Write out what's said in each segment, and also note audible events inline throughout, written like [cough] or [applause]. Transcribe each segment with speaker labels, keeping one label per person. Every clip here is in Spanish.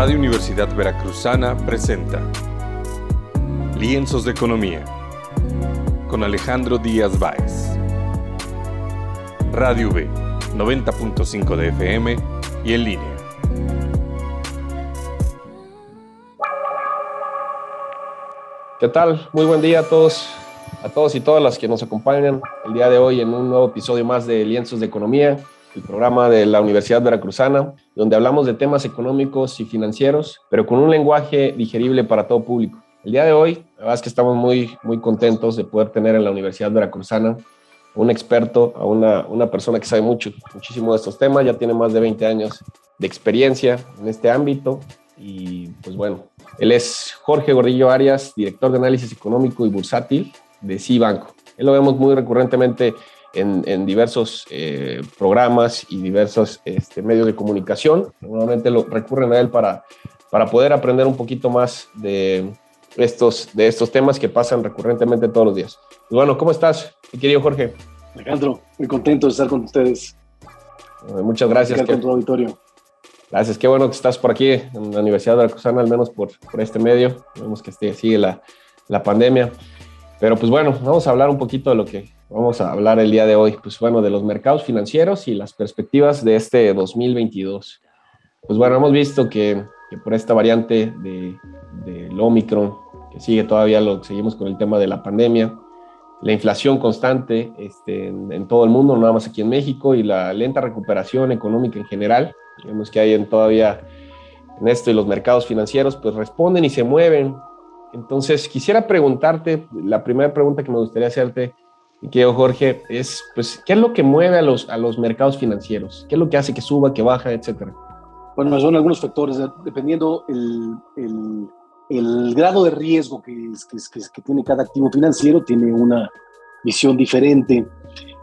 Speaker 1: Radio Universidad Veracruzana presenta Lienzos de Economía con Alejandro Díaz Báez. Radio V, 90.5 de FM y en línea.
Speaker 2: ¿Qué tal? Muy buen día a todos, a todos y todas las que nos acompañan el día de hoy en un nuevo episodio más de Lienzos de Economía, el programa de la Universidad Veracruzana, donde hablamos de temas económicos y financieros, pero con un lenguaje digerible para todo público. El día de hoy, la verdad es que estamos muy, muy contentos de poder tener en la Universidad Veracruzana un experto, una persona que sabe mucho, muchísimo de estos temas, ya tiene más de 20 años de experiencia en este ámbito y pues bueno, él es Jorge Gordillo Arias, director de análisis económico y bursátil de Cibanco. Él lo vemos muy recurrentemente en, diversos eh, programas y diversos este, medios de comunicación. Normalmente lo recurren a él para, para poder aprender un poquito más de estos, de estos temas que pasan recurrentemente todos los días. Pues bueno, ¿cómo estás, mi querido Jorge?
Speaker 3: Alejandro, muy contento de estar con ustedes.
Speaker 2: muchas gracias.
Speaker 3: Con tu auditorio.
Speaker 2: Gracias, qué bueno que estás por aquí en la Universidad de Veracruzana, al menos por, por este medio. Vemos que este, sigue la, la, pandemia. Pero pues bueno, vamos a hablar un poquito de lo que vamos a hablar el día de hoy. Pues bueno, de los mercados financieros y las perspectivas de este 2022. Pues bueno, hemos visto que, por esta variante de, del Omicron, que sigue todavía, lo seguimos con el tema de la pandemia, la inflación constante este, en, todo el mundo, no nada más aquí en México, y la lenta recuperación económica en general, Vemos que hay en todavía en esto y los mercados financieros, pues responden y se mueven. Entonces, quisiera preguntarte, la primera pregunta que me gustaría hacerte, que Jorge, es, pues, ¿qué es lo que mueve a los, a los mercados financieros? ¿Qué es lo que hace que suba, que baja, etcétera?
Speaker 3: Bueno, son algunos factores, dependiendo el, el, grado de riesgo que tiene cada activo financiero, tiene una visión diferente.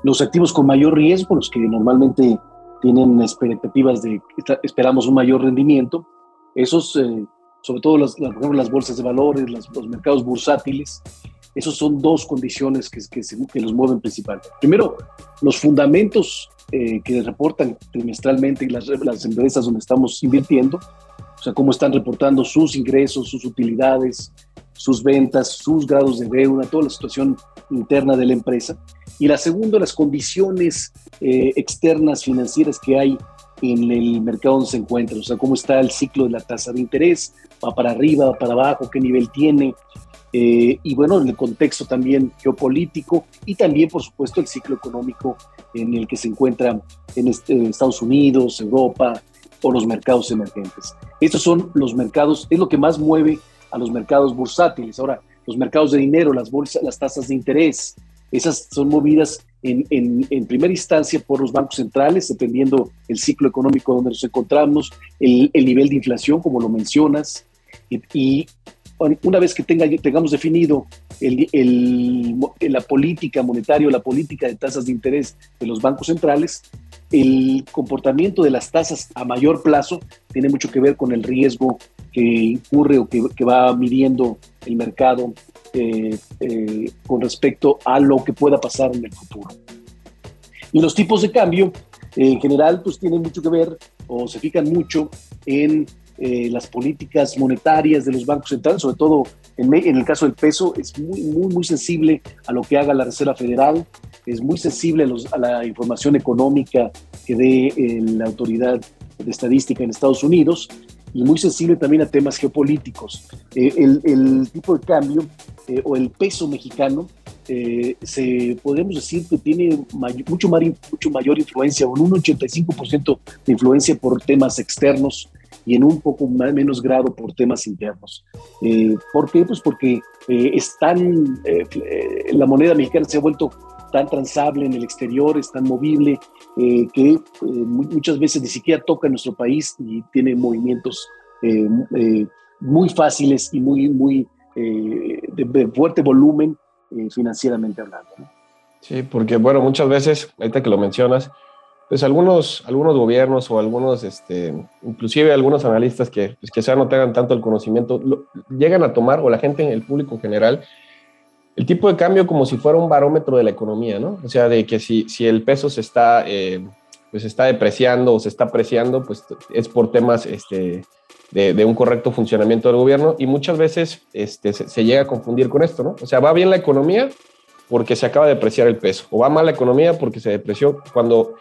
Speaker 3: Los activos con mayor riesgo, los que normalmente tienen expectativas de, esperamos un mayor rendimiento. Esos, eh, sobre todo las, las, las, bolsas de valores, los mercados bursátiles, esos son dos condiciones que, que los mueven principalmente. Primero, los fundamentos eh, que reportan trimestralmente las, las empresas donde estamos invirtiendo, o sea, cómo están reportando sus ingresos, sus utilidades, sus ventas, sus grados de deuda, toda la situación interna de la empresa. Y la segunda, las condiciones eh, externas financieras que hay en el mercado donde se encuentra, o sea, cómo está el ciclo de la tasa de interés, va para arriba, va para abajo, qué nivel tiene, eh, y bueno, en el contexto también geopolítico y también, por supuesto, el ciclo económico en el que se encuentra en este, Estados Unidos, Europa o los mercados emergentes. Estos son los mercados, es lo que más mueve a los mercados bursátiles. Ahora, los mercados de dinero, las bolsas, las tasas de interés, esas son movidas en, en, primera instancia por los bancos centrales, dependiendo el ciclo económico donde nos encontramos, el, el nivel de inflación, como lo mencionas, y, y una vez que tenga, tengamos definido el, el, la política monetaria o la política de tasas de interés de los bancos centrales, el comportamiento de las tasas a mayor plazo tiene mucho que ver con el riesgo que incurre o que, que va midiendo el mercado eh, eh, con respecto a lo que pueda pasar en el futuro. Y los tipos de cambio, eh, en general, pues tienen mucho que ver o se fijan mucho en eh, las políticas monetarias de los bancos centrales, sobre todo en, en, el caso del peso, es muy, muy, muy sensible a lo que haga la Reserva Federal, es muy sensible a, los, a la información económica que dé eh, la autoridad de estadística en Estados Unidos y muy sensible también a temas geopolíticos. Eh, el, el, tipo de cambio eh, o el peso mexicano eh, se podemos decir que tiene may mucho, mar, mucho mayor influencia, un 85% de influencia por temas externos y en un poco más, menos grado por temas internos. Eh, ¿Por qué? Pues porque eh, es tan, la moneda mexicana se ha vuelto tan transable en el exterior, es tan movible, eh, que eh, muchas veces ni siquiera toca nuestro país y tiene movimientos eh, muy fáciles y muy, muy de, de, fuerte volumen financieramente hablando. ¿no?
Speaker 2: Sí, porque bueno, muchas veces, ahorita que lo mencionas, pues algunos, algunos gobiernos o algunos, este, inclusive algunos analistas que pues, quizá no tengan tanto el conocimiento, llegan a tomar, o la gente, el público en general, el tipo de cambio como si fuera un barómetro de la economía, ¿no? O sea, de que si, si el peso se está, eh, pues está depreciando o se está apreciando, pues es por temas este, de, un correcto funcionamiento del gobierno y muchas veces este, se, llega a confundir con esto, ¿no? O sea, va bien la economía porque se acaba de depreciar el peso o va mal la economía porque se depreció cuando...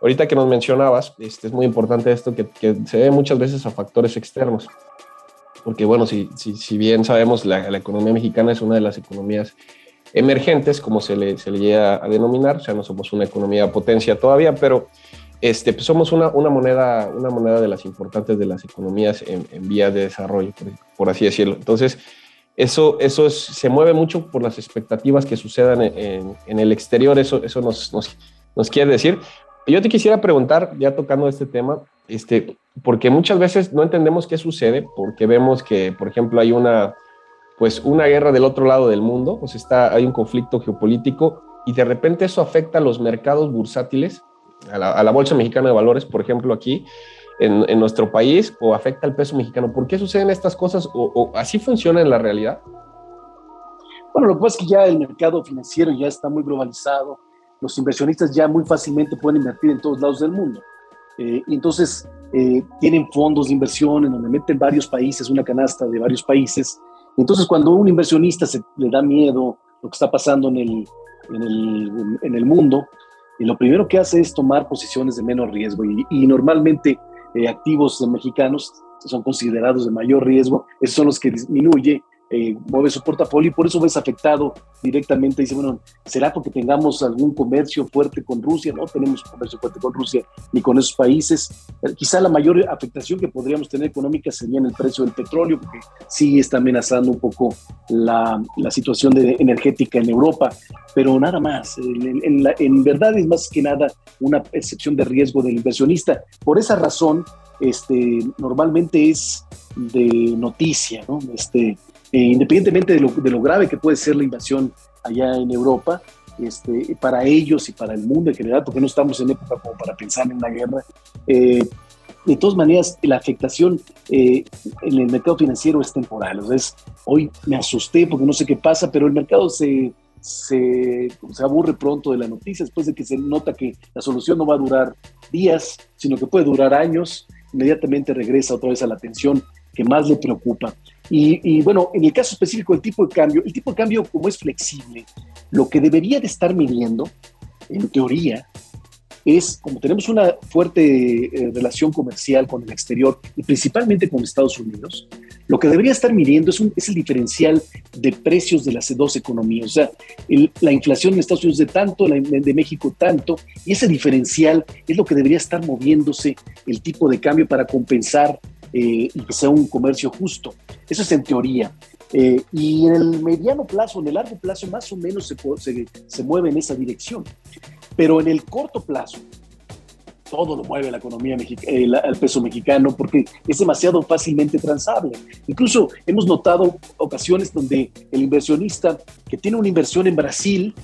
Speaker 2: Ahorita que nos mencionabas, este, es muy importante esto, que, se ve muchas veces a factores externos porque bueno, si, si, bien sabemos, la, la, economía mexicana es una de las economías emergentes, como se le, se le llega a denominar, o sea, no somos una economía potencia todavía, pero este, pues somos una, una, moneda, una moneda de las importantes de las economías en, en vías de desarrollo, por, así decirlo. Entonces, eso, eso es, se mueve mucho por las expectativas que sucedan en, en el exterior, eso, eso nos, nos, nos, quiere decir. Yo te quisiera preguntar, ya tocando este tema, este, porque muchas veces no entendemos qué sucede, porque vemos que, por ejemplo, hay una, pues una guerra del otro lado del mundo, pues está, hay un conflicto geopolítico y de repente eso afecta a los mercados bursátiles, a la, Bolsa Mexicana de Valores, por ejemplo, aquí en, nuestro país, o afecta al peso mexicano. ¿Por qué suceden estas cosas o, o así funciona en la realidad?
Speaker 3: Bueno, lo que pasa es que ya el mercado financiero ya está muy globalizado, los inversionistas ya muy fácilmente pueden invertir en todos lados del mundo. Eh, entonces eh, tienen fondos de inversión en donde meten varios países, una canasta de varios países, entonces, cuando un inversionista se, le da miedo lo que está pasando en el, en el, en el mundo, y lo primero que hace es tomar posiciones de menos riesgo. Y, y normalmente eh, activos mexicanos son considerados de mayor riesgo, esos son los que disminuye eh, mueve su portafolio y por eso ves afectado directamente. Dice, bueno, ¿será porque tengamos algún comercio fuerte con Rusia? No tenemos comercio fuerte con Rusia ni con esos países. Eh, quizá la mayor afectación que podríamos tener económica sería en el precio del petróleo, porque sí está amenazando un poco la, la situación de, energética en Europa, pero nada más. En, en, verdad es más que nada una percepción de riesgo del inversionista. Por esa razón, este, normalmente es de noticia, ¿no? Este, independientemente de lo, grave que puede ser la invasión allá en Europa, este, para ellos y para el mundo en general, porque no estamos en época como para pensar en una guerra. Eh, de todas maneras, la afectación eh, en el mercado financiero es temporal. O sea, hoy me asusté porque no sé qué pasa, pero el mercado se, se, se, aburre pronto de la noticia después de que se nota que la solución no va a durar días, sino que puede durar años. Inmediatamente regresa otra vez a la atención que más le preocupa. Y, bueno, en el caso específico del tipo de cambio, el tipo de cambio como es flexible, lo que debería de estar midiendo, en teoría, es como tenemos una fuerte eh, relación comercial con el exterior y principalmente con Estados Unidos, lo que debería estar midiendo es, un, es el diferencial de precios de las dos economías. O sea, la inflación en Estados Unidos de tanto, la de México tanto, y ese diferencial es lo que debería estar moviéndose el tipo de cambio para compensar eh, y que sea un comercio justo. Eso es en teoría. Eh, y en el mediano plazo, en el largo plazo, más o menos se, se, se, mueve en esa dirección. Pero en el corto plazo, todo lo mueve la economía el, el, peso mexicano porque es demasiado fácilmente transable. Incluso hemos notado ocasiones donde el inversionista que tiene una inversión en Brasil,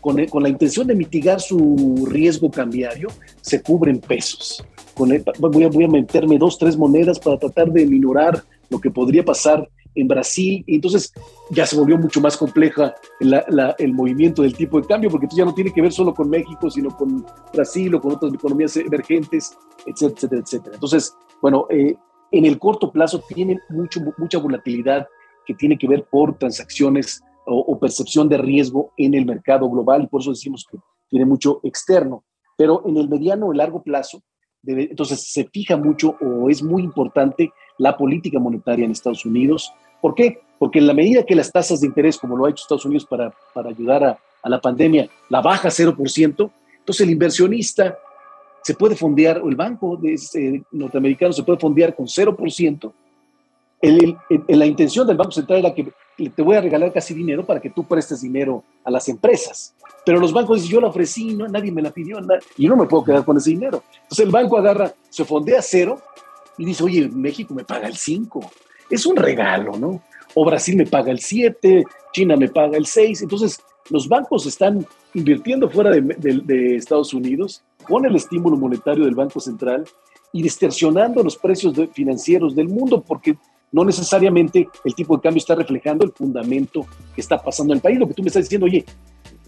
Speaker 3: con, con la intención de mitigar su riesgo cambiario, se cubre en pesos voy, a, voy a meterme dos, tres monedas para tratar de minorar lo que podría pasar en Brasil, y entonces ya se volvió mucho más compleja el movimiento del tipo de cambio, porque ya no tiene que ver solo con México, sino con Brasil o con otras economías emergentes, etcétera, etcétera. Entonces, bueno, eh, en el corto plazo tienen mucho, mucha volatilidad que tiene que ver por transacciones o, o, percepción de riesgo en el mercado global, y por eso decimos que tiene mucho externo. Pero en el mediano o largo plazo, entonces se fija mucho o es muy importante la política monetaria en Estados Unidos. ¿Por qué? Porque en la medida que las tasas de interés, como lo ha hecho Estados Unidos para, para ayudar a, la pandemia, la baja a 0%, entonces el inversionista se puede fondear, o el banco este, norteamericano se puede fondear con 0%. El, el, la intención del Banco Central era que te voy a regalar casi dinero para que tú prestes dinero a las empresas. Pero los bancos dicen, yo la ofrecí, no, nadie me la pidió, y yo no me puedo quedar con ese dinero. Entonces el banco agarra, se fondea cero y dice, oye, México me paga el 5. Es un regalo, ¿no? O Brasil me paga el 7, China me paga el 6. Entonces los bancos están invirtiendo fuera de, Estados Unidos con el estímulo monetario del Banco Central y distorsionando los precios de, financieros del mundo porque no necesariamente el tipo de cambio está reflejando el fundamento que está pasando en el país. Lo que tú me estás diciendo, oye,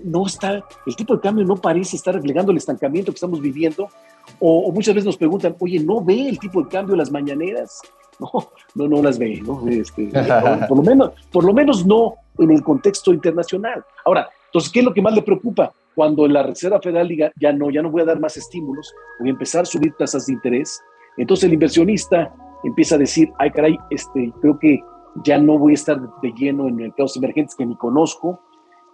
Speaker 3: no está, el tipo de cambio no parece estar reflejando el estancamiento que estamos viviendo. O, o muchas veces nos preguntan, oye, ¿no ve el tipo de cambio las mañaneras? no, no, no las ve, ¿no? Este, [laughs] por, lo menos, por lo menos no en el contexto internacional. Ahora, entonces, ¿qué es lo que más le preocupa? Cuando la Reserva Federal diga, ya no, ya no voy a dar más estímulos, voy a empezar a subir tasas de interés, entonces el inversionista empieza a decir, ay caray, este, creo que ya no voy a estar de lleno en mercados emergentes que ni conozco,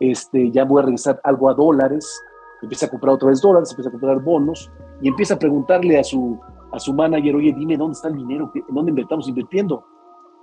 Speaker 3: este, ya voy a regresar algo a dólares, empieza a comprar otra vez dólares, empieza a comprar bonos y empieza a preguntarle a su, a su manager, oye, dime dónde está el dinero, en dónde estamos invirtiendo.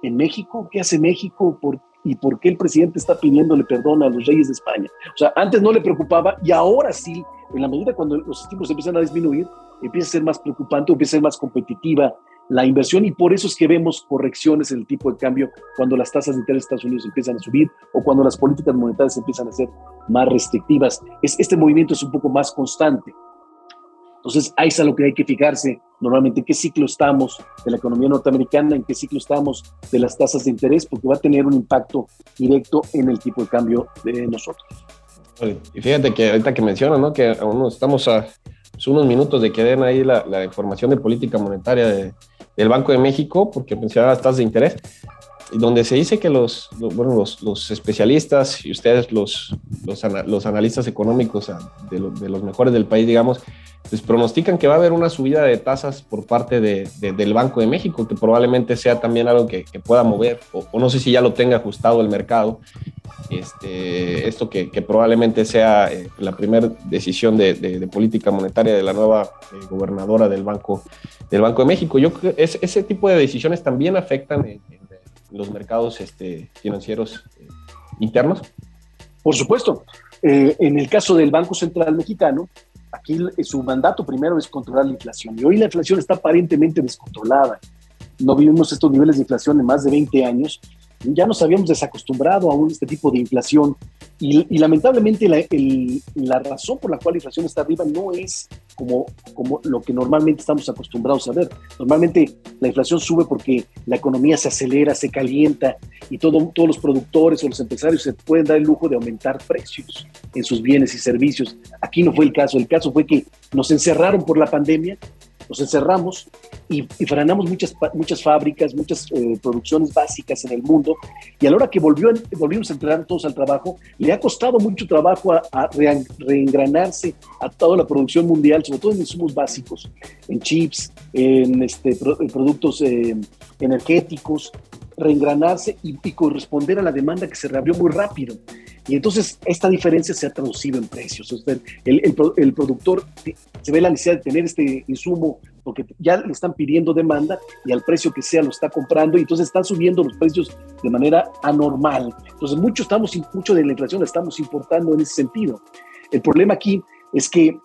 Speaker 3: ¿En México? ¿Qué hace México? ¿Por, ¿Y por qué el presidente está pidiéndole perdón a los reyes de España? O sea, antes no le preocupaba y ahora sí, en la medida cuando los estímulos empiezan a disminuir, empieza a ser más preocupante, empieza a ser más competitiva la inversión y por eso es que vemos correcciones en el tipo de cambio cuando las tasas de interés de Estados Unidos empiezan a subir o cuando las políticas monetarias empiezan a ser más restrictivas. Es, este movimiento es un poco más constante. Entonces, ahí es a lo que hay que fijarse normalmente, en qué ciclo estamos de la economía norteamericana, en qué ciclo estamos de las tasas de interés, porque va a tener un impacto directo en el tipo de cambio de nosotros.
Speaker 2: Y fíjate que ahorita que mencionas, ¿no? Que aún estamos a pues, unos minutos de que den ahí la, la información de política monetaria de, del Banco de México, porque mencionaba tasas de interés, donde se dice que los, bueno, los, los, especialistas y ustedes, los, los, los analistas económicos de, de, los mejores del país, digamos, pues pronostican que va a haber una subida de tasas por parte de, del Banco de México, que probablemente sea también algo que, pueda mover, o, no sé si ya lo tenga ajustado el mercado, este, esto que, probablemente sea eh, la primera decisión de, política monetaria de la nueva eh, gobernadora del Banco, del Banco de México. Yo creo ese tipo de decisiones también afectan en, los mercados este, financieros eh, internos.
Speaker 3: Por supuesto. en el caso del Banco Central Mexicano, aquí su mandato primero es controlar la inflación y hoy la inflación está aparentemente descontrolada. No vivimos estos niveles de inflación en más de 20 años ya nos habíamos desacostumbrado a este tipo de inflación y, lamentablemente la, la, razón por la cual la inflación está arriba no es como, como lo que normalmente estamos acostumbrados a ver. Normalmente la inflación sube porque la economía se acelera, se calienta y todo, todos los productores o los empresarios se pueden dar el lujo de aumentar precios en sus bienes y servicios. Aquí no fue el caso. El caso fue que nos encerraron por la pandemia nos encerramos y, frenamos muchas, muchas fábricas, muchas eh, producciones básicas en el mundo, y a la hora que volvió, volvimos a entrar todos al trabajo, le ha costado mucho trabajo a, reengranarse a toda la producción mundial, sobre todo en insumos básicos, en chips, en este, productos eh, energéticos, reengranarse y, y corresponder a la demanda que se reabrió muy rápido. Y entonces esta diferencia se ha traducido en precios. el, el, productor se ve la necesidad de tener este insumo porque ya le están pidiendo demanda y al precio que sea lo está comprando y entonces están subiendo los precios de manera anormal. Entonces mucho, estamos, mucho de la inflación la estamos importando en ese sentido. El problema aquí es que,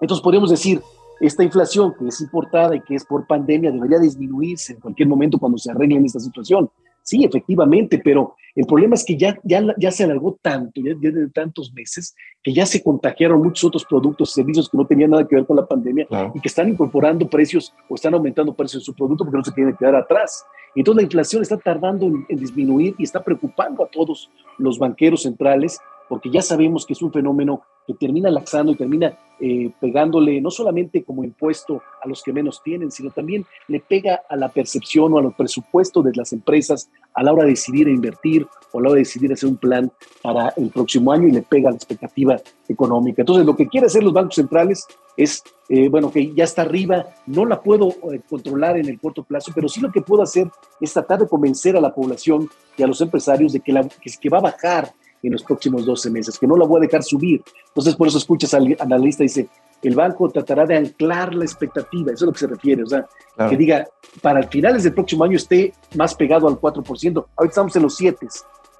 Speaker 3: entonces podemos decir, esta inflación que es importada y que es por pandemia debería disminuirse en cualquier momento cuando se arregle esta situación. Sí, efectivamente, pero el problema es que ya, ya, ya se alargó tanto, ya, de tantos meses, que ya se contagiaron muchos otros productos y servicios que no tenían nada que ver con la pandemia y que están incorporando precios o están aumentando precios en su producto porque no se quieren quedar atrás. Entonces la inflación está tardando en disminuir y está preocupando a todos los banqueros centrales porque ya sabemos que es un fenómeno que termina laxando y termina eh, pegándole no solamente como impuesto a los que menos tienen, sino también le pega a la percepción o a los presupuestos de las empresas a la hora de decidir invertir o a la hora de decidir hacer un plan para el próximo año y le pega a la expectativa económica. Entonces, lo que quieren hacer los bancos centrales es, eh, bueno, que ya está arriba, no la puedo eh, controlar en el corto plazo, pero sí lo que puedo hacer es tratar de convencer a la población y a los empresarios de que, la, que va a bajar en los próximos 12 meses, que no la voy a dejar subir. Entonces, por eso escuchas al analista dice, el banco tratará de anclar la expectativa, eso es lo que se refiere, o sea, que diga, para finales del próximo año esté más pegado al 4%, ahorita estamos en los 7,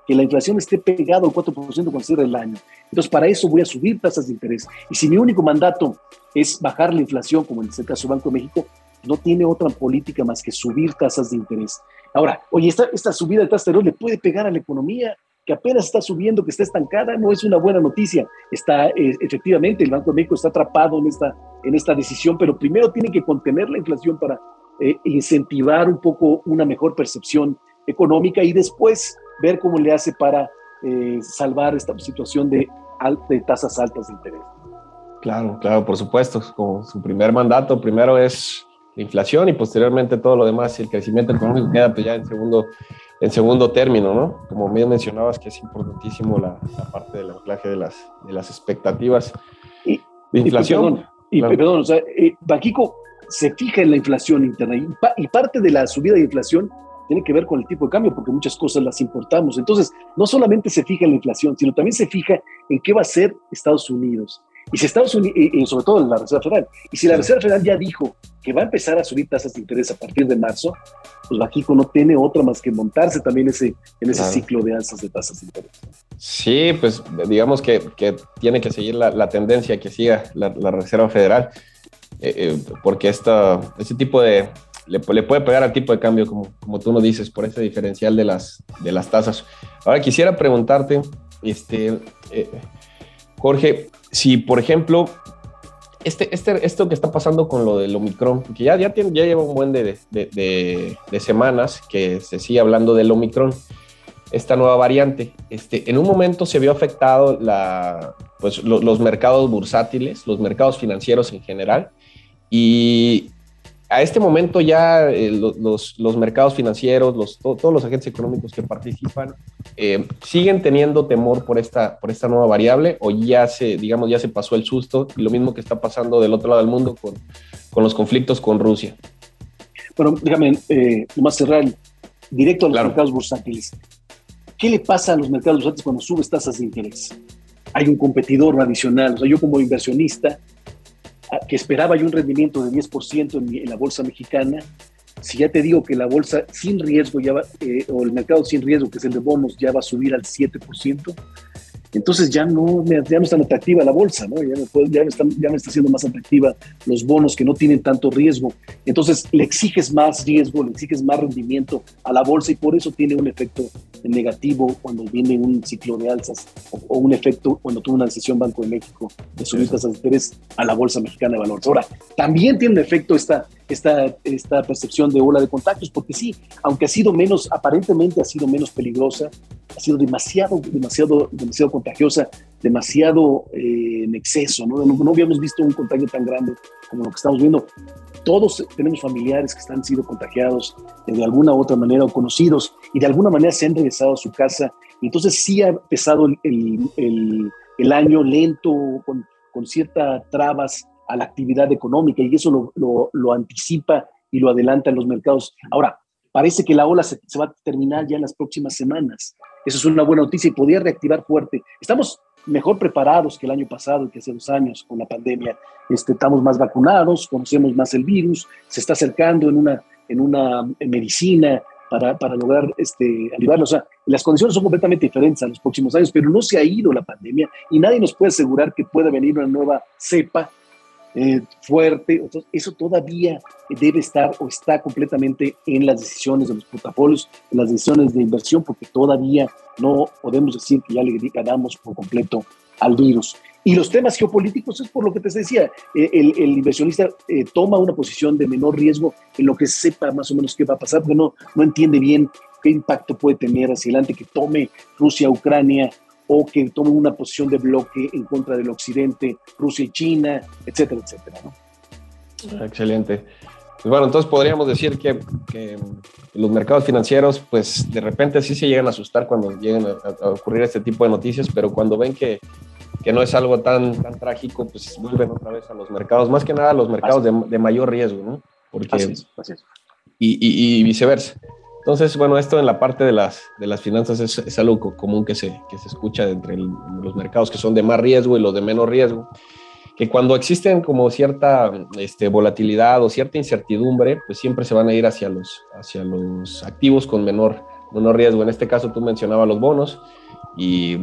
Speaker 3: que la inflación esté pegado al 4% cuando cierre el año. Entonces, para eso voy a subir tasas de interés. Y si mi único mandato es bajar la inflación, como en este caso Banco de México, no tiene otra política más que subir tasas de interés. Ahora, oye, esta, esta subida de tasas de interés le puede pegar a la economía, que apenas está subiendo, que está estancada, no es una buena noticia. Está, eh, efectivamente, el Banco de México está atrapado en esta, en esta decisión, pero primero tiene que contener la inflación para eh, incentivar un poco una mejor percepción económica y después ver cómo le hace para eh, salvar esta situación de, de tasas altas de interés.
Speaker 2: Claro, claro, por supuesto. Como su primer mandato, primero es inflación y posteriormente todo lo demás, el crecimiento económico queda pues ya en segundo, en segundo término, ¿no? Como bien mencionabas que es importantísimo la, parte del anclaje de las, de las expectativas
Speaker 3: de inflación. Y, perdón, o sea, eh, se fija en la inflación interna y, parte de la subida de inflación tiene que ver con el tipo de cambio, porque muchas cosas las importamos. Entonces, no solamente se fija en la inflación, sino también se fija en qué va a hacer Estados Unidos. Y si Estados Unidos, y, sobre todo la Reserva Federal, y si la Reserva Federal ya dijo que va a empezar a subir tasas de interés a partir de marzo, pues Bajico no tiene otra más que montarse también ese, en ese ciclo de alzas de tasas de interés.
Speaker 2: Sí, pues digamos que, que tiene que seguir la, la, tendencia que siga la, la Reserva Federal, eh, eh, porque esta, este tipo de, le, puede pegar al tipo de cambio, como, como tú nos dices, por ese diferencial de las, de las tasas. Ahora quisiera preguntarte, este, eh, Jorge, si por ejemplo, este, este, esto que está pasando con lo del Omicron, que ya, ya, ya lleva un buen de, de, de, semanas que se sigue hablando del Omicron, esta nueva variante, este, en un momento se vio afectado la, pues, los mercados bursátiles, los mercados financieros en general, y a este momento ya eh, los, los, mercados financieros, los, todos los agentes económicos que participan, eh, siguen teniendo temor por esta, por esta nueva variable o ya se, digamos, ya se pasó el susto y lo mismo que está pasando del otro lado del mundo con, con los conflictos con Rusia.
Speaker 3: Bueno, déjame eh, nomás cerrar directo a los mercados bursátiles. ¿Qué le pasa a los mercados bursátiles cuando subes tasas de interés? Hay un competidor adicional. O sea, yo como inversionista que esperaba yo un rendimiento de 10% en, en, la bolsa mexicana, si ya te digo que la bolsa sin riesgo ya va, eh, o el mercado sin riesgo, que es el de bonos, ya va a subir al 7%, entonces ya no, ya no es tan atractiva la bolsa, ¿no? Ya, me, ya, está, ya me está haciendo más atractiva los bonos que no tienen tanto riesgo. Entonces le exiges más riesgo, le exiges más rendimiento a la bolsa y por eso tiene un efecto negativo cuando viene un ciclo de alzas o, un efecto cuando tuvo una decisión Banco de México de subir tasas de interés a la bolsa mexicana de valores. Ahora, también tiene un efecto esta, esta, esta percepción de ola de contactos, porque sí, aunque ha sido menos, aparentemente ha sido menos peligrosa, ha sido demasiado, demasiado, demasiado contagiosa, demasiado eh, en exceso, ¿no? ¿no? habíamos visto un contagio tan grande como lo que estamos viendo. Todos tenemos familiares que están sido contagiados de alguna u otra manera o conocidos y de alguna manera se han regresado a su casa. Entonces sí ha empezado el, el, el, año lento, con, con ciertas trabas a la actividad económica y eso lo, lo, anticipa y lo adelanta en los mercados. Ahora, parece que la ola se, va a terminar ya en las próximas semanas. Eso es una buena noticia y podría reactivar fuerte. Estamos mejor preparados que el año pasado y que hace dos años con la pandemia. Este, estamos más vacunados, conocemos más el virus, se está acercando en una, en una medicina para, para lograr este, ayudarlo. O sea, las condiciones son completamente diferentes a los próximos años, pero no se ha ido la pandemia y nadie nos puede asegurar que pueda venir una nueva cepa eh, fuerte. eso todavía debe estar o está completamente en las decisiones de los portafolios, en las decisiones de inversión, porque todavía no podemos decir que ya le ganamos por completo al virus. Y los temas geopolíticos es por lo que te decía, eh, el, inversionista eh, toma una posición de menor riesgo en lo que sepa más o menos qué va a pasar, porque no, no entiende bien qué impacto puede tener hacia adelante que tome Rusia, Ucrania, o que tome una posición de bloque en contra del occidente, Rusia y China, etcétera, etcétera. ¿no?
Speaker 2: Excelente. Pues bueno, entonces podríamos decir que, que, los mercados financieros, pues de repente sí se llegan a asustar cuando llegan a, ocurrir este tipo de noticias, pero cuando ven que, que, no es algo tan, tan trágico, pues vuelven otra vez a los mercados, más que nada a los mercados de, de, mayor riesgo, ¿no?
Speaker 3: Porque, así es, así es.
Speaker 2: Y, y, y viceversa. Entonces, bueno, esto en la parte de las, de las finanzas es, es algo común que se, que se escucha entre los mercados que son de más riesgo y los de menos riesgo, que cuando existen como cierta este, volatilidad o cierta incertidumbre, pues siempre se van a ir hacia los, hacia los activos con menor, menor riesgo. En este caso tú mencionabas los bonos y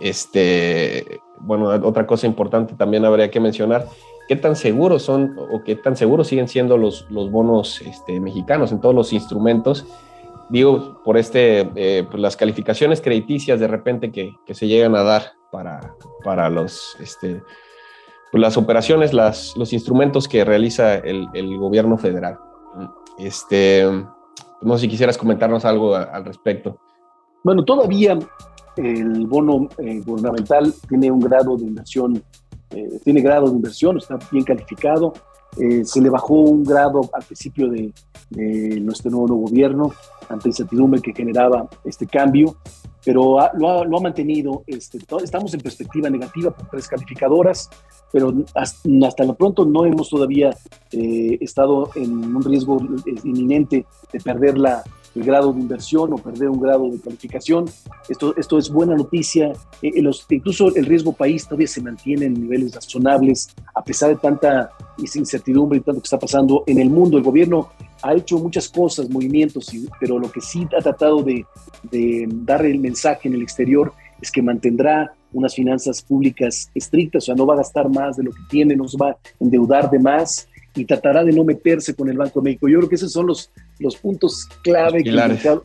Speaker 2: este, bueno, otra cosa importante también habría que mencionar, qué tan seguros son o qué tan seguros siguen siendo los, los bonos este, mexicanos en todos los instrumentos digo, por este, eh, pues las calificaciones crediticias de repente que, que, se llegan a dar para, para los, este, pues las operaciones, las, los instrumentos que realiza el, el, gobierno federal. Este, no sé si quisieras comentarnos algo al respecto.
Speaker 3: Bueno, todavía el bono eh, gubernamental tiene un grado de inversión, eh, tiene grado de inversión, está bien calificado, Eh, se le bajó un grado al principio de, nuestro nuevo gobierno ante incertidumbre que generaba este cambio, pero lo, ha, mantenido. Este, estamos en perspectiva negativa por tres calificadoras, pero hasta, lo pronto no hemos todavía eh, estado en un riesgo inminente de perder la, el grado de inversión o perder un grado de calificación. Esto, esto es buena noticia. Eh, los, incluso el riesgo país todavía se mantiene en niveles razonables a pesar de tanta incertidumbre y tanto que está pasando en el mundo. El gobierno ha hecho muchas cosas, movimientos, pero lo que sí ha tratado de, de dar el mensaje en el exterior es que mantendrá unas finanzas públicas estrictas, o sea, no va a gastar más de lo que tiene, no se va a endeudar de más y tratará de no meterse con el Banco de México. Yo creo que esos son los, los puntos clave que,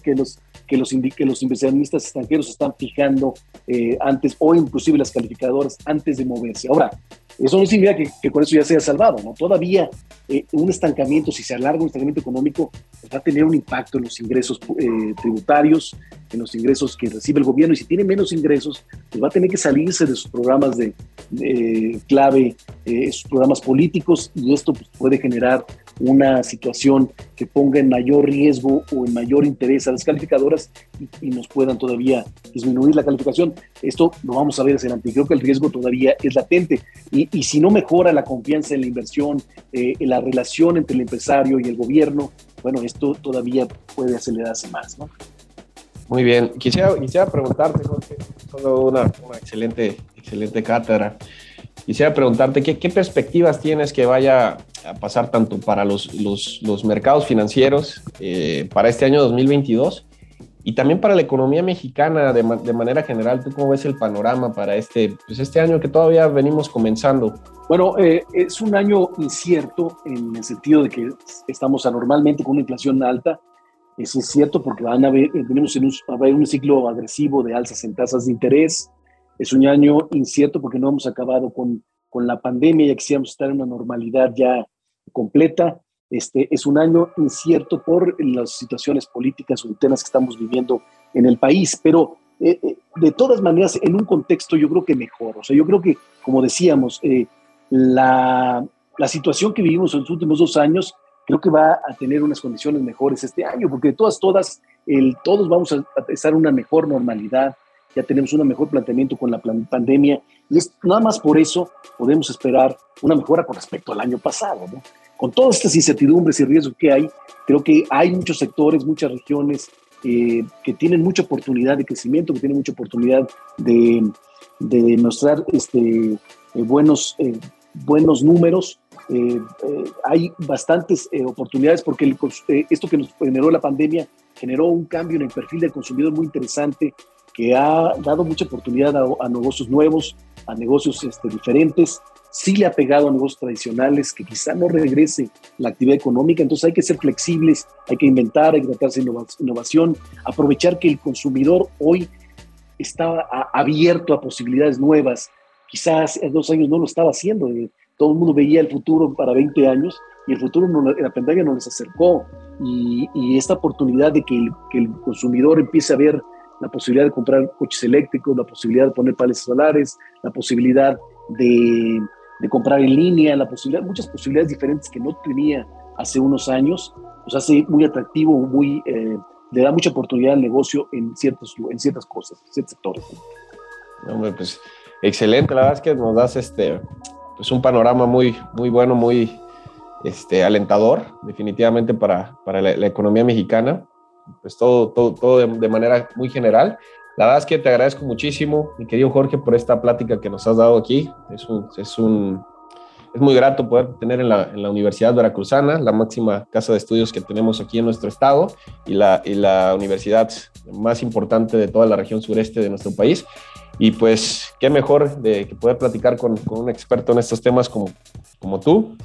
Speaker 3: que, los que los, que los inversionistas extranjeros están fijando eh, antes o inclusive las calificadoras antes de moverse. Ahora, eso no significa que, que con eso ya se haya salvado, ¿no? Todavía eh, un estancamiento, si se alarga un estancamiento económico, pues va a tener un impacto en los ingresos eh, tributarios, en los ingresos que recibe el gobierno, y si tiene menos ingresos, pues va a tener que salirse de sus programas de, clave, eh, sus programas políticos, y esto pues, puede generar una situación que ponga en mayor riesgo o en mayor interés a las calificadoras y, nos puedan todavía disminuir la calificación. Esto lo vamos a ver hacia adelante. Creo que el riesgo todavía es latente y, y si no mejora la confianza en la inversión, eh, en la relación entre el empresario y el gobierno, bueno, esto todavía puede acelerarse más. ¿no?
Speaker 2: Muy bien. Quisiera, quisiera preguntarte, Jorge, solo una, una excelente, excelente cátedra. Quisiera preguntarte ¿qué, qué, perspectivas tienes que vaya a pasar tanto para los, los, los mercados financieros eh, para este año 2022 y también para la economía mexicana de, de, manera general. ¿Tú cómo ves el panorama para este, pues este año que todavía venimos comenzando?
Speaker 3: Bueno, eh, es un año incierto en el sentido de que estamos anormalmente con una inflación alta. Es incierto porque van a haber, tenemos un, va a haber un ciclo agresivo de alzas en tasas de interés es un año incierto porque no hemos acabado con, con la pandemia, ya quisiéramos estar en una normalidad ya completa. Este, es un año incierto por las situaciones políticas o internas que estamos viviendo en el país, pero eh, eh, de todas maneras, en un contexto yo creo que mejor. O sea, yo creo que, como decíamos, eh, la, la, situación que vivimos en los últimos dos años creo que va a tener unas condiciones mejores este año, porque de todas, todas, el, todos vamos a estar en una mejor normalidad, ya tenemos un mejor planteamiento con la pandemia y es, nada más por eso podemos esperar una mejora con respecto al año pasado. ¿no? Con todas estas incertidumbres y riesgos que hay, creo que hay muchos sectores, muchas regiones eh, que tienen mucha oportunidad de crecimiento, que tienen mucha oportunidad de, de mostrar este, eh, buenos, eh, buenos números. hay bastantes oportunidades porque el, esto que nos generó la pandemia generó un cambio en el perfil del consumidor muy interesante que ha dado mucha oportunidad a, negocios nuevos, a negocios este, diferentes. Sí le ha pegado a negocios tradicionales que quizá no regrese la actividad económica, entonces hay que ser flexibles, hay que inventar, hay que tratarse de innovación, aprovechar que el consumidor hoy está abierto a posibilidades nuevas. Quizás hace dos años no lo estaba haciendo, eh, todo el mundo veía el futuro para 20 años y el futuro no, la pandemia no les acercó. Y, esta oportunidad de que que el consumidor empiece a ver la posibilidad de comprar coches eléctricos, la posibilidad de poner paneles solares, la posibilidad de, de, comprar en línea, la posibilidad, muchas posibilidades diferentes que no tenía hace unos años, pues hace muy atractivo, muy, eh, le da mucha oportunidad al negocio en, ciertos, en ciertas cosas, en ciertos sectores.
Speaker 2: Hombre, pues excelente, la verdad es que nos das este, pues un panorama muy, muy bueno, muy este, alentador, definitivamente para, para la economía mexicana pues todo, todo, todo de, manera muy general. La verdad es que te agradezco muchísimo, mi querido Jorge, por esta plática que nos has dado aquí. Es, un, es, un, es muy grato poder tener en la, en la, Universidad Veracruzana, la máxima casa de estudios que tenemos aquí en nuestro estado y la, y la universidad más importante de toda la región sureste de nuestro país. Y pues qué mejor de que poder platicar con, con un experto en estos temas como, como tú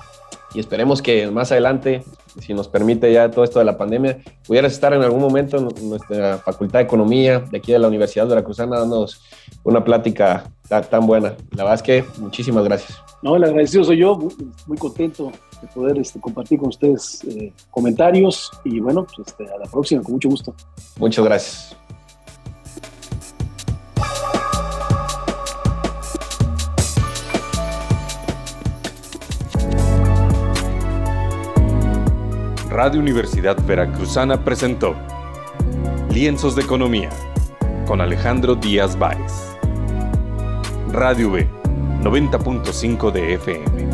Speaker 2: y esperemos que más adelante, si nos permite ya todo esto de la pandemia, pudieras estar en algún momento en nuestra Facultad de Economía de aquí de la Universidad de Veracruzana dándonos una plática tan, buena. La verdad es que muchísimas gracias.
Speaker 3: No, el agradecido soy yo, muy, contento de poder este, compartir con ustedes eh, comentarios y bueno, pues, este, a la próxima, con mucho gusto.
Speaker 2: Muchas gracias.
Speaker 1: Radio Universidad Veracruzana presentó Lienzos de Economía con Alejandro Díaz Báez. Radio B, 90.5 de FM.